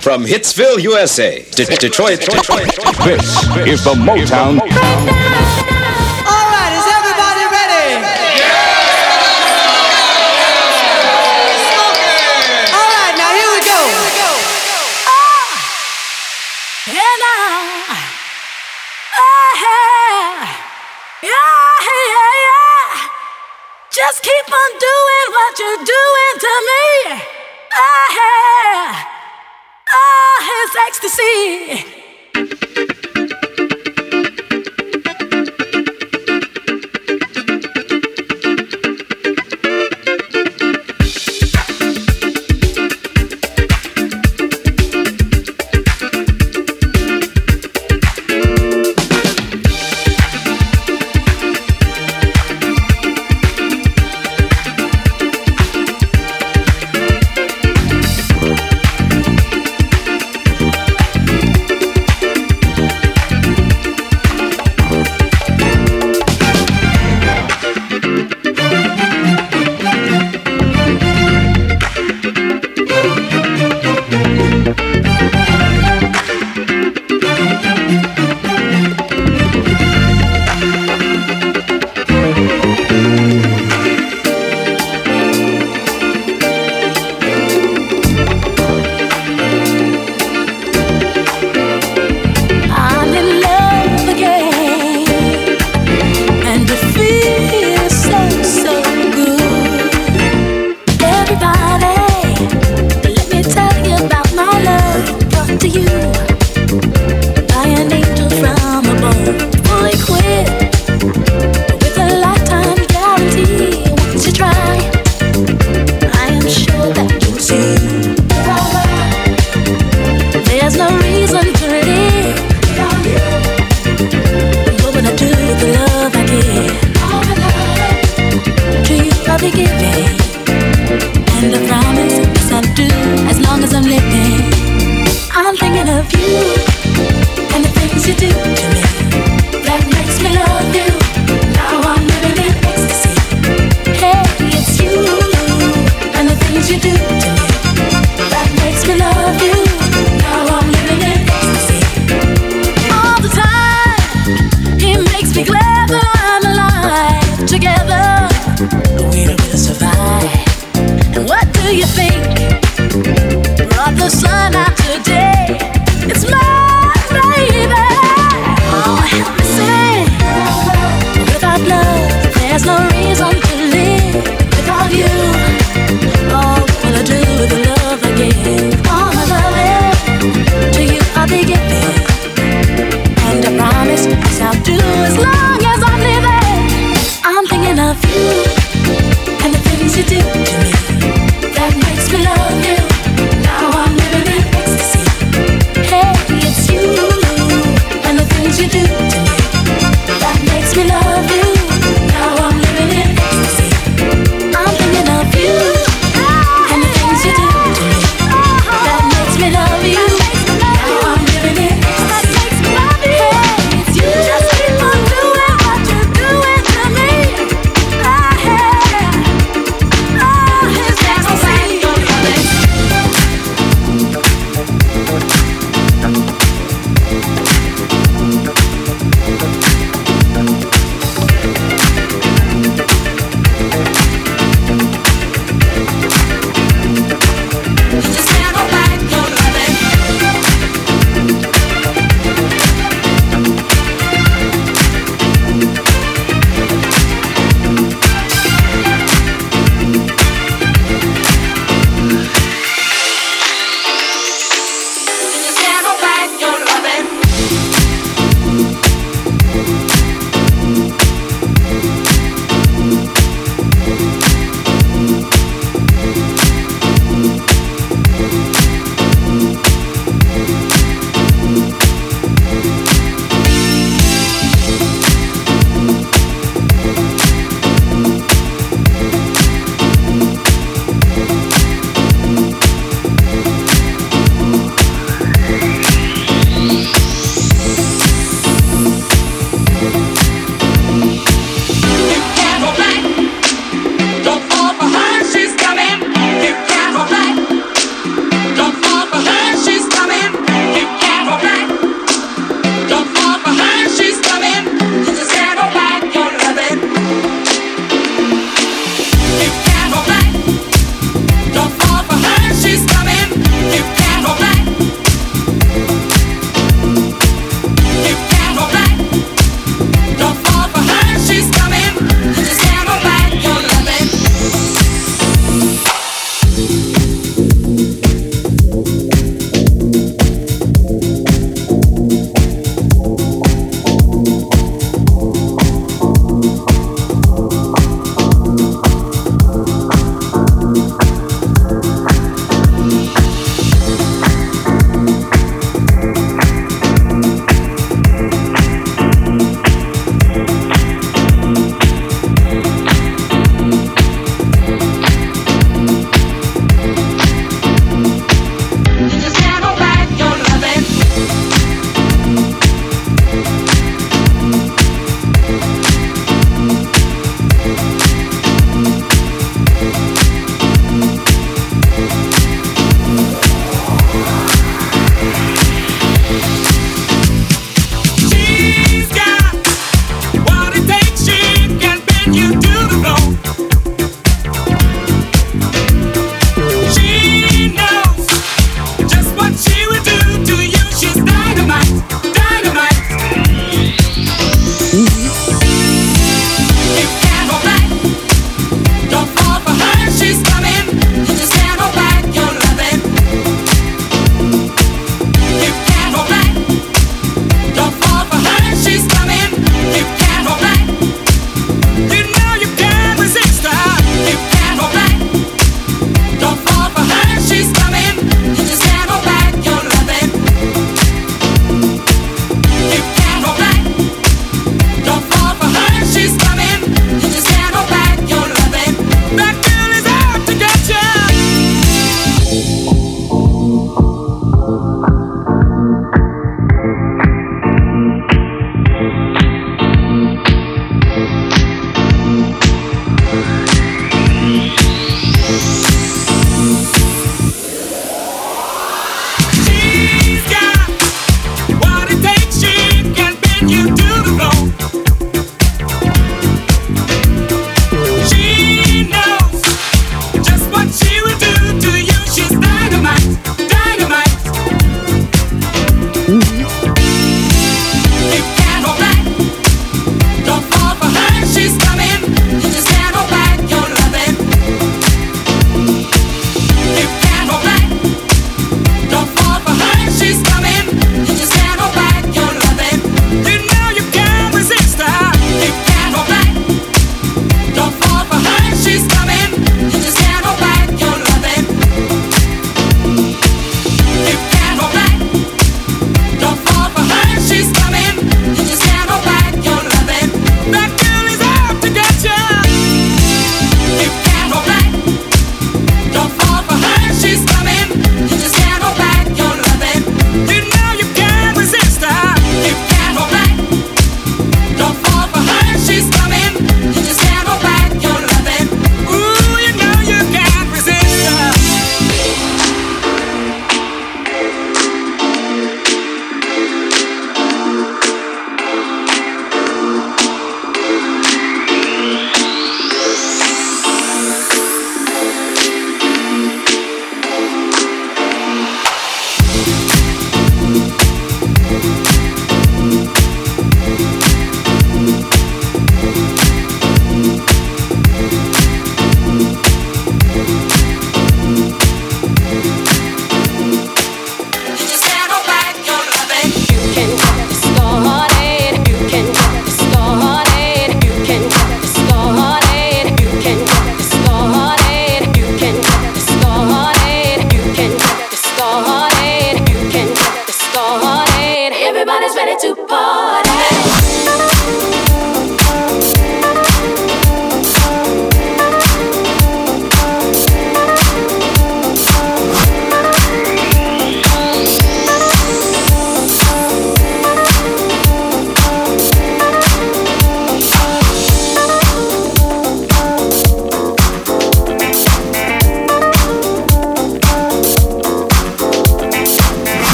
From Hitsville, USA, to Detroit, Detroit, This is the Motown. All right, is everybody ready? Yeah! All right, now here we go. And ah, yeah, yeah, yeah. Just keep on doing what you're doing to me. Ah, Ah, his ecstasy.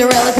Cinderella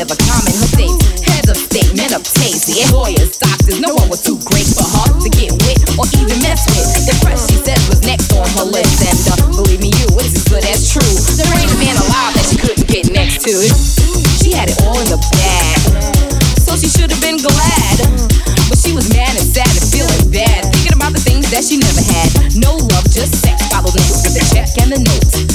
ever common. Her things, heads of state, men of taste, yeah, lawyers, doctors. No one was too great for her to get with or even mess with. The fresh she said was next on her list, and uh, believe me, you, it's as good as true. There ain't a man alive that she couldn't get next to. She had it all in the bag, so she should have been glad, but she was mad and sad and feeling bad, thinking about the things that she never had. No love, just sex. followed next with the check and the note.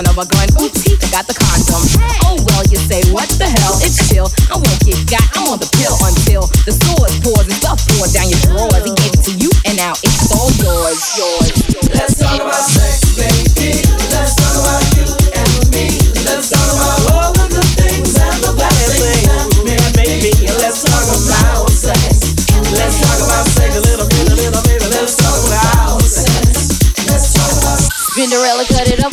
son of a gun. Oops, he the condom. Oh well, you say what the hell? It's chill. I won't get got. I'm on the pill until the sword pours and stuff pours down your drawers. He gave it to you, and now it's all yours, yours. Let's talk about sex, baby. Let's talk about you and me. Let's talk about all of the things and the bad things that me. Let's talk about sex. Let's talk about sex little bit. Let's talk about sex. Let's talk about Spinderella cut it up.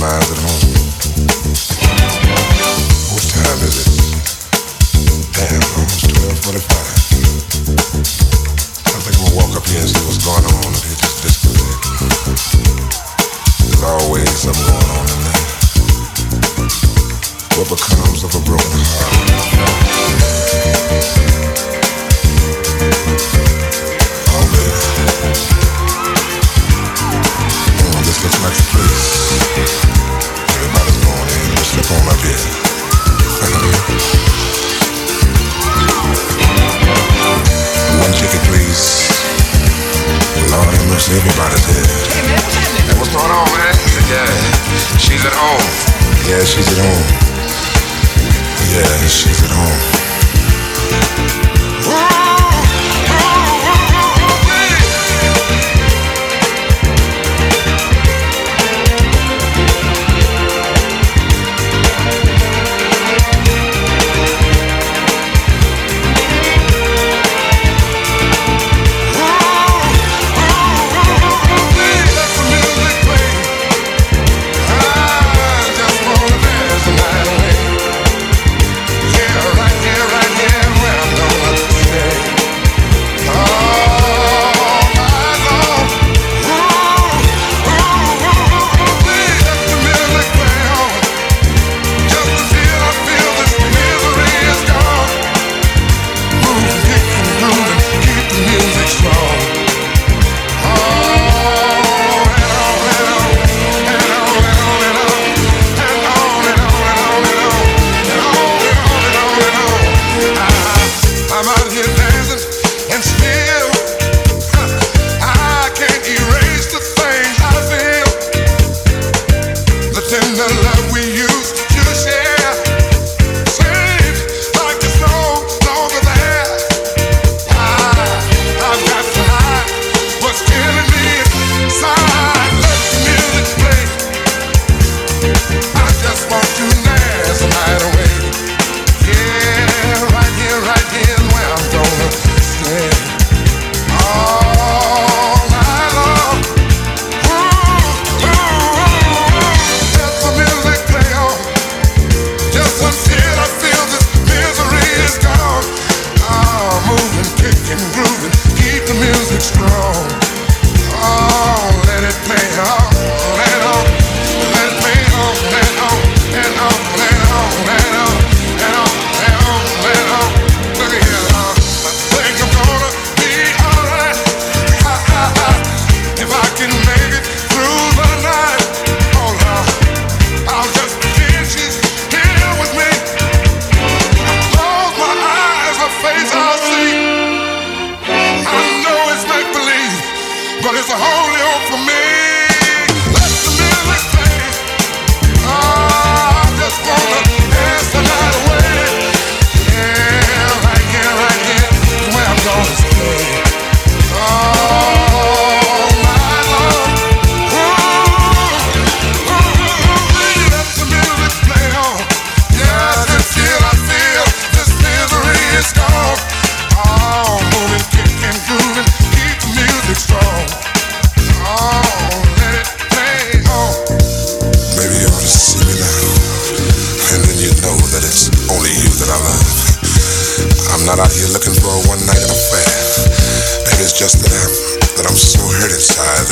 lies at home. my hip outside.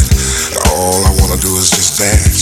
All I wanna do is just dance.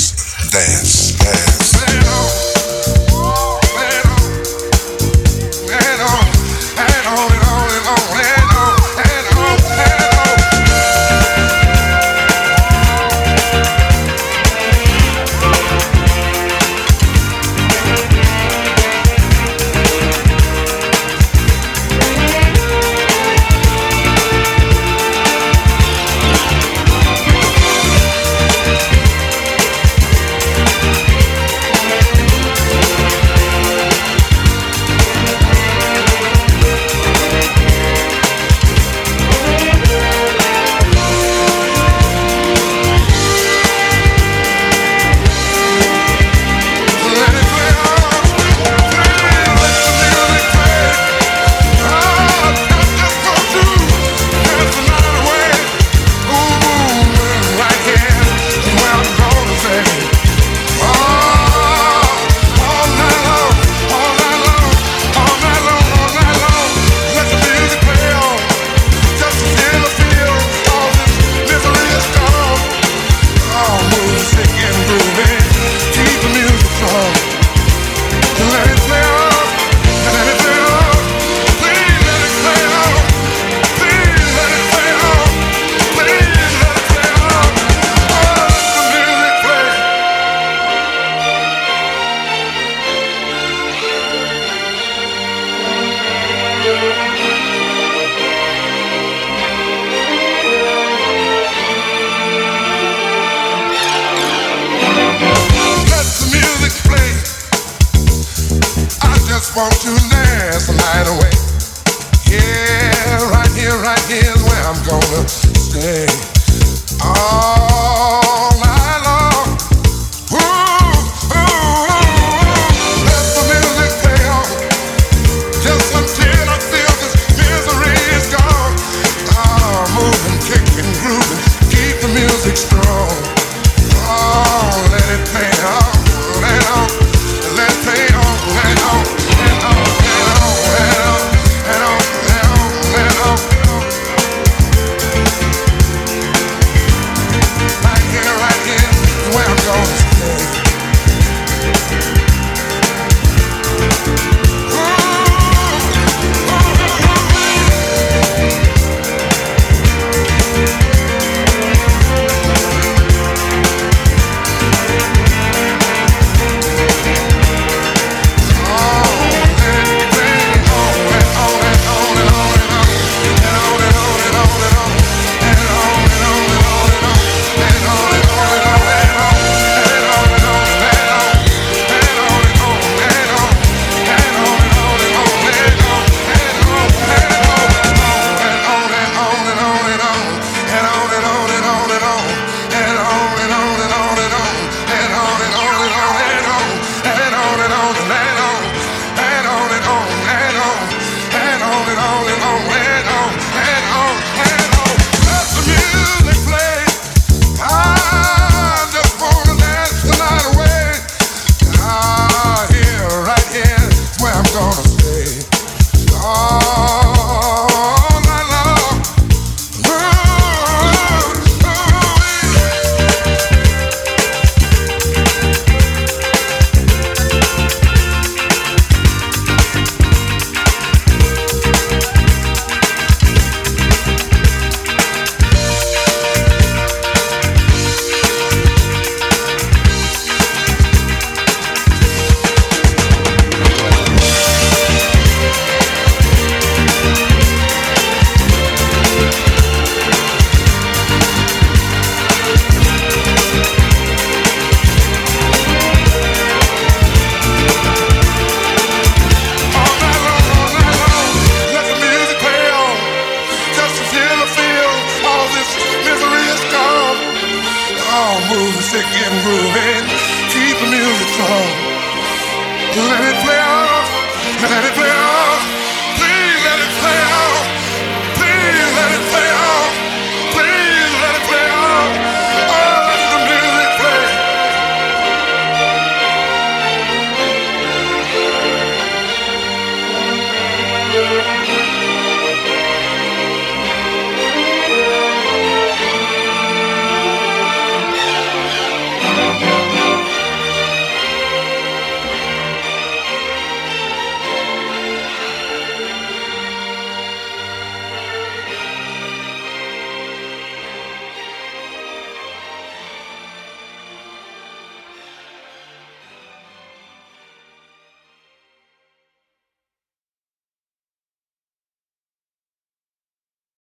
Want to dance the night away. Yeah, right here, right here is where I'm gonna stay. Oh,